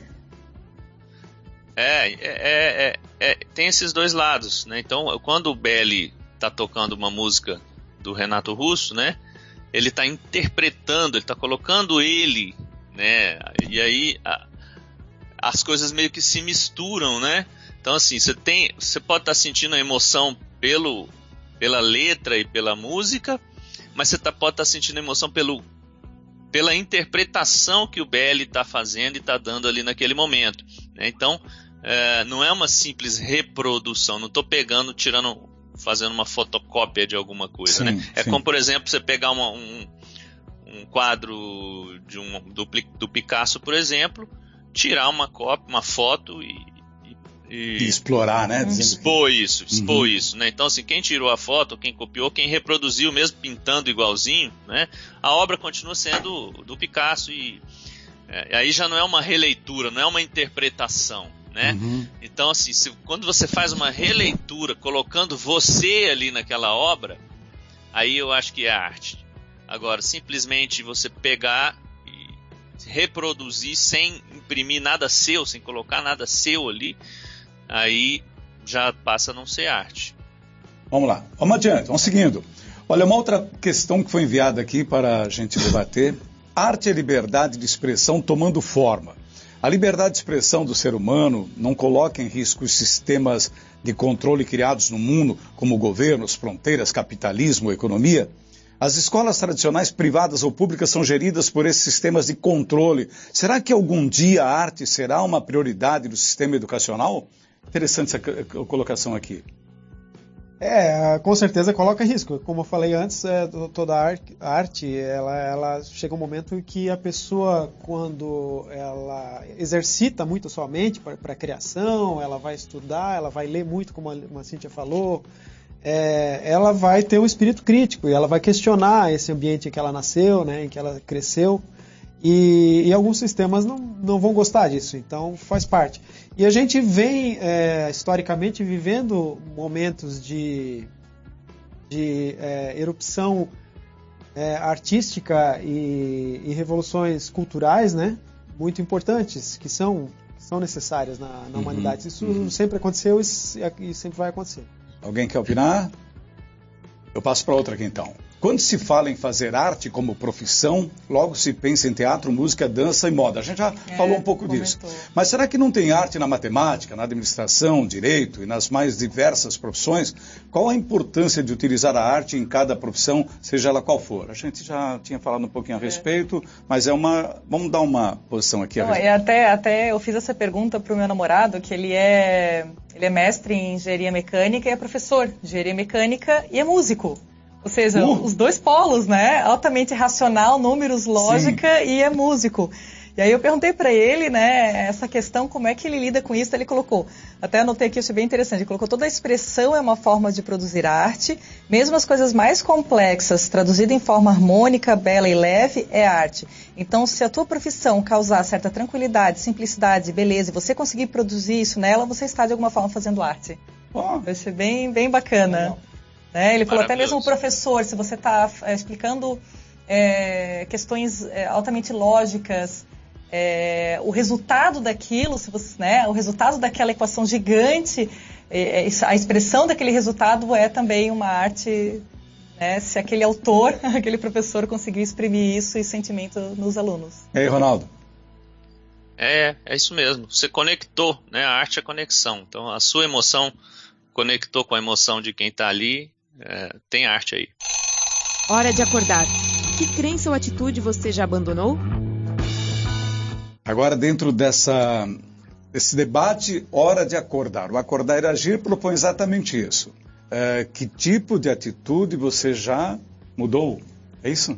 É, é, é, é, tem esses dois lados, né? Então, quando o Belli tá tocando uma música do Renato Russo, né? ele está interpretando, ele está colocando ele, né? E aí a, as coisas meio que se misturam, né? Então assim, você tem, você pode estar tá sentindo a emoção pelo, pela letra e pela música, mas você tá, pode estar tá sentindo a emoção pelo, pela interpretação que o BL está fazendo e está dando ali naquele momento. Né? Então, é, não é uma simples reprodução. Não estou pegando, tirando, fazendo uma fotocópia de alguma coisa. Sim, né? É sim. como, por exemplo, você pegar uma, um, um quadro de um, do, do Picasso, por exemplo, tirar uma cópia, uma foto e, e, e explorar, né? Expor isso, expor uhum. isso, né? Então, assim, quem tirou a foto, quem copiou, quem reproduziu, mesmo pintando igualzinho, né? A obra continua sendo do Picasso e é, aí já não é uma releitura, não é uma interpretação, né? Uhum. Então, assim, se, quando você faz uma releitura colocando você ali naquela obra, aí eu acho que é arte. Agora, simplesmente você pegar e reproduzir sem imprimir nada seu, sem colocar nada seu ali, aí já passa a não ser arte. Vamos lá, vamos adiante, vamos seguindo. Olha, uma outra questão que foi enviada aqui para a gente debater: arte é liberdade de expressão tomando forma. A liberdade de expressão do ser humano não coloca em risco os sistemas de controle criados no mundo, como governos, fronteiras, capitalismo, economia? As escolas tradicionais, privadas ou públicas, são geridas por esses sistemas de controle. Será que algum dia a arte será uma prioridade do sistema educacional? Interessante essa colocação aqui. É, com certeza coloca risco. Como eu falei antes, é, toda arte, ela, ela chega um momento em que a pessoa, quando ela exercita muito sua mente para a criação, ela vai estudar, ela vai ler muito, como a, a Cíntia falou, é, ela vai ter um espírito crítico e ela vai questionar esse ambiente em que ela nasceu, né, em que ela cresceu. E, e, alguns sistemas não, não vão gostar disso, então faz parte. E a gente vem, é, historicamente, vivendo momentos de, de é, erupção é, artística e, e, revoluções culturais né, muito importantes, que são, são necessárias na, na uhum, humanidade. Isso uhum. sempre aconteceu e, e sempre vai acontecer. Alguém quer opinar? Eu passo para outra aqui então. Quando se fala em fazer arte como profissão, logo se pensa em teatro, música, dança e moda. A gente já é, falou um pouco comentou. disso. Mas será que não tem arte na matemática, na administração, direito e nas mais diversas profissões? Qual a importância de utilizar a arte em cada profissão, seja ela qual for? A gente já tinha falado um pouquinho a é. respeito, mas é uma. Vamos dar uma posição aqui. Não, até, até eu fiz essa pergunta para o meu namorado, que ele é, ele é mestre em engenharia mecânica e é professor de engenharia mecânica e é músico. Ou seja, uh. os dois polos, né? Altamente racional, números, lógica Sim. e é músico. E aí eu perguntei para ele, né, essa questão, como é que ele lida com isso, ele colocou, até anotei aqui, achei bem interessante, ele colocou toda a expressão é uma forma de produzir arte, mesmo as coisas mais complexas, traduzida em forma harmônica, bela e leve, é arte. Então, se a tua profissão causar certa tranquilidade, simplicidade, beleza, e você conseguir produzir isso nela, você está de alguma forma fazendo arte. Oh. Vai ser bem, bem bacana. Né? Ele falou até mesmo o professor, se você está é, explicando é, questões é, altamente lógicas, é, o resultado daquilo, se você, né, o resultado daquela equação gigante, é, é, a expressão daquele resultado é também uma arte. Né, se aquele autor, aquele professor conseguir exprimir isso e sentimento nos alunos. E aí, Ronaldo? É, é isso mesmo. Você conectou, né? A arte é conexão. Então, a sua emoção conectou com a emoção de quem está ali é, tem arte aí. Hora de acordar. Que crença ou atitude você já abandonou? Agora, dentro dessa, desse debate, hora de acordar. O Acordar e Agir propõe exatamente isso. É, que tipo de atitude você já mudou? É isso?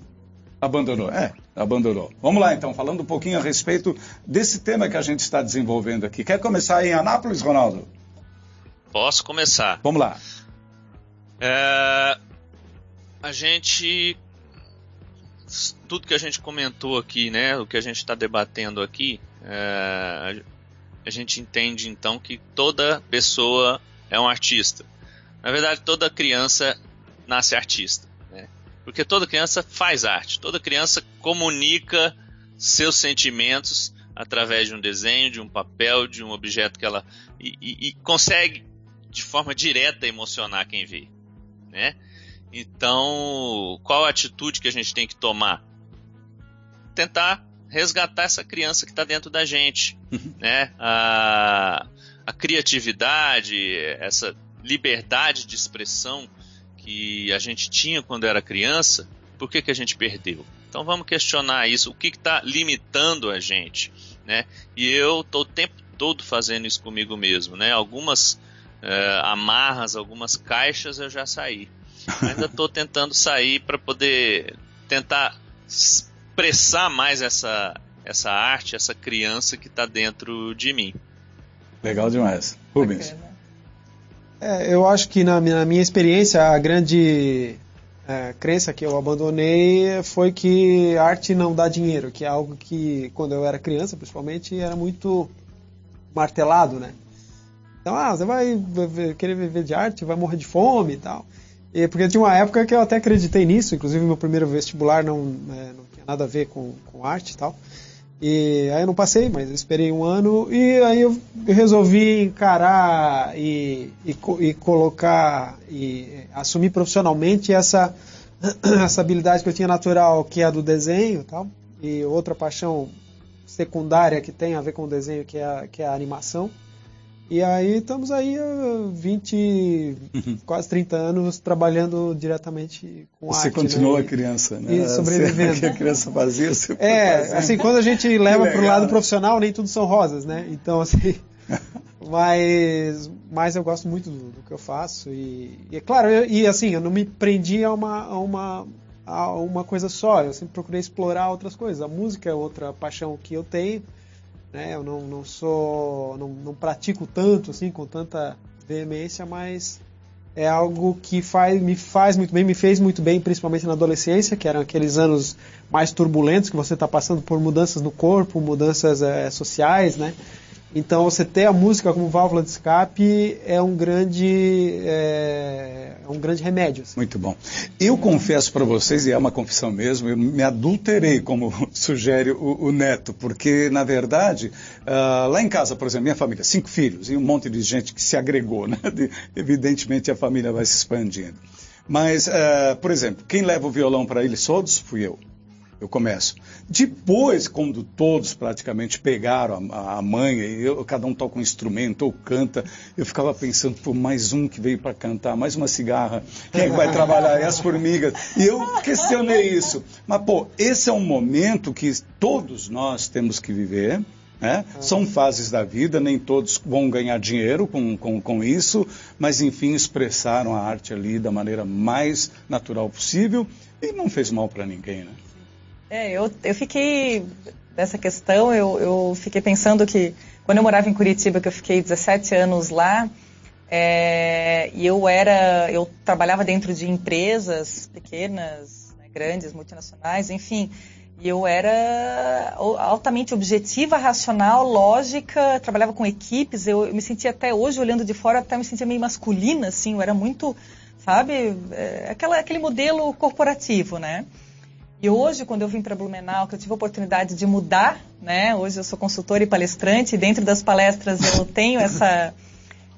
Abandonou. É, abandonou. Vamos lá, então, falando um pouquinho a respeito desse tema que a gente está desenvolvendo aqui. Quer começar em Anápolis, Ronaldo? Posso começar. Vamos lá. É, a gente. Tudo que a gente comentou aqui, né? O que a gente está debatendo aqui, é, a gente entende então que toda pessoa é um artista. Na verdade, toda criança nasce artista. Né? Porque toda criança faz arte, toda criança comunica seus sentimentos através de um desenho, de um papel, de um objeto que ela. e, e, e consegue de forma direta emocionar quem vê né? Então, qual a atitude que a gente tem que tomar? Tentar resgatar essa criança que está dentro da gente, uhum. né? A, a criatividade, essa liberdade de expressão que a gente tinha quando era criança, por que, que a gente perdeu? Então vamos questionar isso, o que está limitando a gente, né? E eu estou o tempo todo fazendo isso comigo mesmo, né? Algumas uh, amarras, algumas caixas eu já saí. Ainda estou tentando sair para poder tentar expressar mais essa, essa arte, essa criança que está dentro de mim. Legal demais. Rubens. É, eu acho que na minha, na minha experiência, a grande é, crença que eu abandonei foi que arte não dá dinheiro, que é algo que, quando eu era criança, principalmente, era muito martelado, né? Então, ah, você vai querer viver de arte, vai morrer de fome e tal. E, porque tinha uma época que eu até acreditei nisso, inclusive meu primeiro vestibular não, é, não tinha nada a ver com, com arte e tal. E aí eu não passei, mas eu esperei um ano e aí eu resolvi encarar e, e, e colocar e assumir profissionalmente essa, essa habilidade que eu tinha natural, que é a do desenho tal, e outra paixão secundária que tem a ver com o desenho, que é que é a animação. E aí estamos aí há 20, uhum. quase 30 anos trabalhando diretamente com você arte. Você continuou né? criança, né? E sobrevivendo. O que a criança fazia, você É, assim, quando a gente leva para o lado profissional, nem tudo são rosas, né? Então, assim... mas, mas eu gosto muito do, do que eu faço e, e é claro, eu, e assim, eu não me prendi a uma, a uma, a uma coisa só, eu sempre procurei explorar outras coisas. A música é outra paixão que eu tenho, né? Eu não, não sou, não, não pratico tanto assim, com tanta veemência, mas é algo que faz, me faz muito bem, me fez muito bem, principalmente na adolescência, que eram aqueles anos mais turbulentos que você está passando por mudanças no corpo, mudanças é, sociais, né? Então, você ter a música como válvula de escape é um grande, é, é um grande remédio. Assim. Muito bom. Eu confesso para vocês, e é uma confissão mesmo, eu me adulterei, como sugere o, o Neto, porque, na verdade, uh, lá em casa, por exemplo, minha família, cinco filhos e um monte de gente que se agregou, né? De, evidentemente, a família vai se expandindo. Mas, uh, por exemplo, quem leva o violão para eles todos fui eu eu começo. Depois, quando todos praticamente pegaram a, a e eu, cada um toca um instrumento ou canta, eu ficava pensando, por mais um que veio para cantar, mais uma cigarra, quem é vai trabalhar? E as formigas? E eu questionei isso. Mas, pô, esse é um momento que todos nós temos que viver. Né? São fases da vida, nem todos vão ganhar dinheiro com, com, com isso, mas enfim, expressaram a arte ali da maneira mais natural possível e não fez mal para ninguém. Né? É, eu, eu fiquei, dessa questão, eu, eu fiquei pensando que quando eu morava em Curitiba, que eu fiquei 17 anos lá, é, e eu era, eu trabalhava dentro de empresas pequenas, né, grandes, multinacionais, enfim, e eu era altamente objetiva, racional, lógica, trabalhava com equipes, eu, eu, me sentia até hoje, olhando de fora, até me sentia meio masculina, assim, eu era muito, sabe, é, aquela, aquele modelo corporativo, né? E hoje, quando eu vim para Blumenau, que eu tive a oportunidade de mudar, né? Hoje eu sou consultora e palestrante, e dentro das palestras eu tenho essa,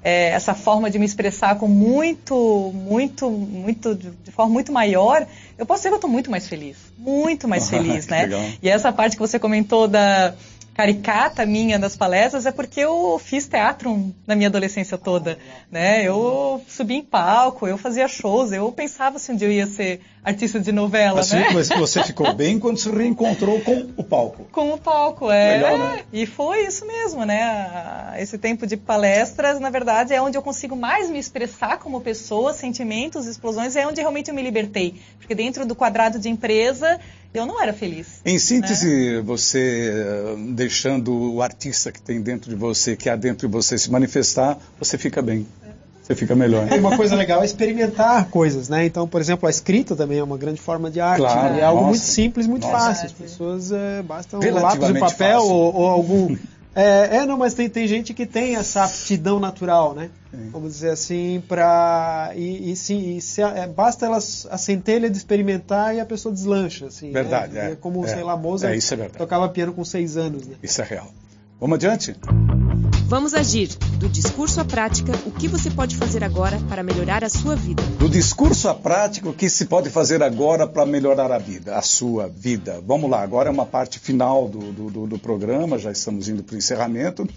é, essa forma de me expressar com muito, muito, muito, de forma muito maior, eu posso dizer que eu estou muito mais feliz. Muito mais feliz, né? Legal. E essa parte que você comentou da caricata minha das palestras é porque eu fiz teatro na minha adolescência toda, né? Eu subi em palco, eu fazia shows, eu pensava se um dia eu ia ser artista de novela, assim, né? Mas você ficou bem quando se reencontrou com o palco. Com o palco, é. Legal, né? E foi isso mesmo, né? Esse tempo de palestras, na verdade, é onde eu consigo mais me expressar como pessoa, sentimentos, explosões, é onde realmente eu me libertei. Porque dentro do quadrado de empresa, eu não era feliz. Em síntese, né? você eh, deixando o artista que tem dentro de você, que há dentro de você se manifestar, você fica bem. Você fica melhor. E uma coisa legal é experimentar coisas, né? Então, por exemplo, a escrita também é uma grande forma de arte. Claro, né? É algo nossa, muito simples, muito nossa. fácil. As pessoas é, basta um lápis de papel ou, ou, algum. É, é, não, mas tem, tem gente que tem essa aptidão natural, né? Sim. Vamos dizer assim, para e, e, sim, e se, é, basta elas a centelha de experimentar e a pessoa deslancha, assim. Né? Verdade, né? é. Como, é, sei lá, Mozart é, é tocava piano com seis anos, né? Isso é real. Vamos adiante? Vamos agir. Do discurso à prática, o que você pode fazer agora para melhorar a sua vida? Do discurso à prática, o que se pode fazer agora para melhorar a vida, a sua vida? Vamos lá, agora é uma parte final do, do, do programa, já estamos indo para o encerramento,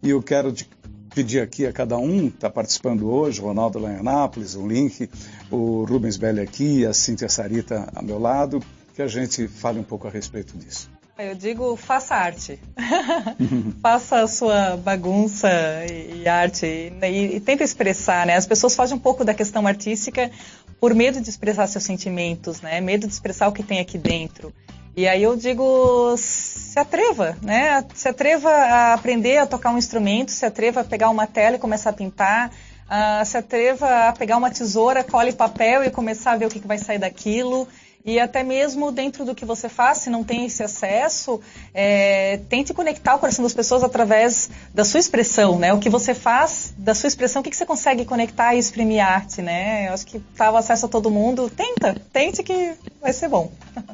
e eu quero te pedir aqui a cada um que está participando hoje, Ronaldo lá o Link, o Rubens Belli aqui, a Cíntia Sarita ao meu lado, que a gente fale um pouco a respeito disso. Eu digo, faça arte. faça a sua bagunça e, arte e, e, tenta expressar, né? As pessoas fazem um pouco da questão artística por medo de expressar seus sentimentos, né? Medo de expressar o que tem aqui dentro. E aí eu digo, se atreva, né? Se atreva a aprender a tocar um instrumento, se atreva a pegar uma tela e começar a pintar, uh, se atreva a pegar uma tesoura, cole papel e começar a ver o que, que vai sair daquilo. E até mesmo dentro do que você faz, se não tem esse acesso, é, tente conectar o coração das pessoas através da sua expressão, né? O que você faz, da sua expressão, o que, que você consegue conectar e exprimir arte, né? Eu acho que tá o acesso a todo mundo. Tenta, tente que vai ser bom.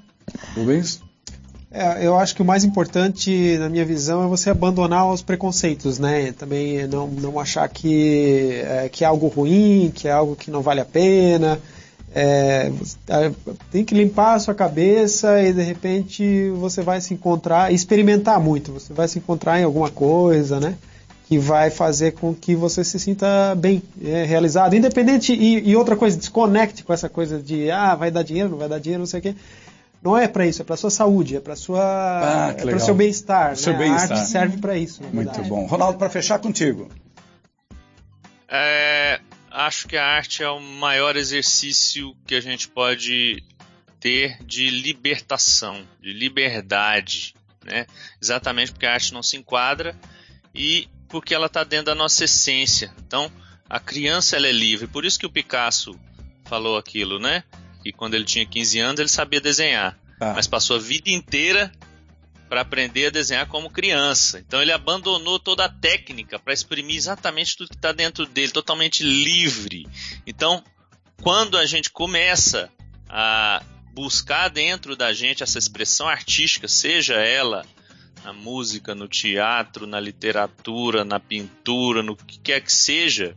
Rubens? É, eu acho que o mais importante, na minha visão, é você abandonar os preconceitos, né? Também não, não achar que é, que é algo ruim, que é algo que não vale a pena. É, tem que limpar a sua cabeça e de repente você vai se encontrar, experimentar muito, você vai se encontrar em alguma coisa, né? Que vai fazer com que você se sinta bem é, realizado. Independente, e, e, outra coisa, desconecte com essa coisa de ah, vai dar dinheiro, não vai dar dinheiro, não sei o quê. Não é para isso, é para sua saúde, é para sua, ah, é para o seu bem-estar. Né? Seu bem a arte serve para isso. Muito bom. Ronaldo, para fechar contigo. É, acho que a arte é o maior exercício que a gente pode ter de libertação, de liberdade, né? Exatamente porque a arte não se enquadra e porque ela está dentro da nossa essência. Então, a criança ela é livre. Por isso que o Picasso falou aquilo, né? Que quando ele tinha 15 anos ele sabia desenhar, ah. mas passou a vida inteira para aprender a desenhar como criança. Então ele abandonou toda a técnica para exprimir exatamente tudo que está dentro dele, totalmente livre. Então, quando a gente começa a buscar dentro da gente essa expressão artística, seja ela na música, no teatro, na literatura, na pintura, no que quer que seja,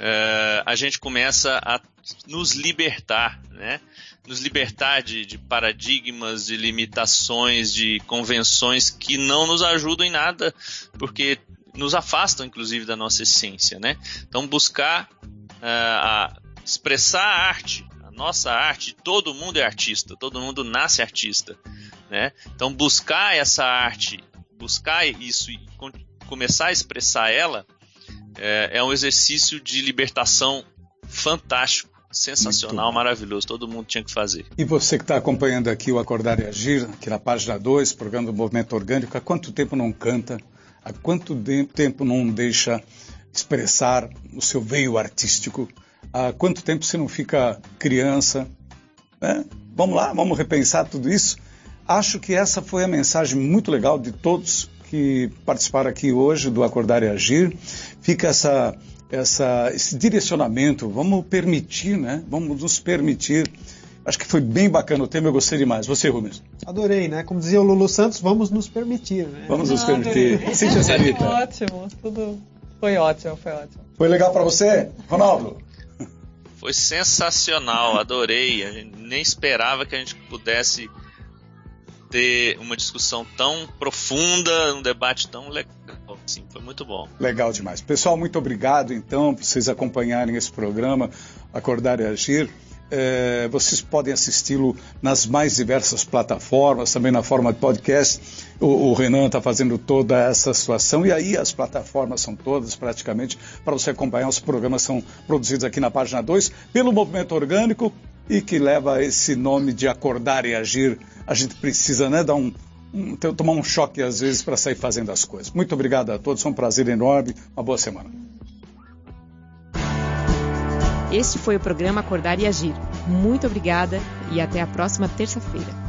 uh, a gente começa a nos libertar, né? Nos libertar de, de, paradigmas, de limitações, de convenções que não nos ajudam em nada, porque nos afastam, inclusive, da nossa essência, né? Então, buscar uh, expressar a arte, a nossa arte, todo mundo é artista, todo mundo nasce artista, né? Então, buscar essa arte, buscar isso e começar a expressar ela é, é um exercício de libertação fantástico sensacional, maravilhoso. Todo mundo tinha que fazer. E você que está acompanhando aqui o Acordar e Agir, aqui na página 2, programa do Movimento Orgânico, há quanto tempo não canta? Há quanto tempo não deixa expressar o seu veio artístico? Há quanto tempo você não fica criança? É? Vamos lá, vamos repensar tudo isso? Acho que essa foi a mensagem muito legal de todos que participaram aqui hoje do Acordar e Agir. Fica essa essa, esse direcionamento, vamos permitir, né? Vamos nos permitir. Acho que foi bem bacana o tema, eu gostei demais. Você, Rubens? Adorei, né? Como dizia o Lulu Santos, vamos nos permitir, né? Vamos nos ah, permitir. Cíntia Sarita. Ótimo, tudo foi ótimo, foi ótimo. Foi legal para você, Ronaldo? Foi sensacional, adorei. A gente nem esperava que a gente pudesse ter uma discussão tão profunda, um debate tão legal. Sim, foi muito bom. Legal demais. Pessoal, muito obrigado então por vocês acompanharem esse programa Acordar e Agir. É, vocês podem assisti-lo nas mais diversas plataformas, também na forma de podcast. O, o Renan está fazendo toda essa situação e aí as plataformas são todas praticamente para você acompanhar. Os programas são produzidos aqui na página 2 pelo Movimento Orgânico e que leva esse nome de Acordar e Agir a gente precisa né, dar um, um, tomar um choque às vezes para sair fazendo as coisas. Muito obrigado a todos, foi um prazer enorme, uma boa semana. Este foi o programa Acordar e Agir. Muito obrigada e até a próxima terça-feira.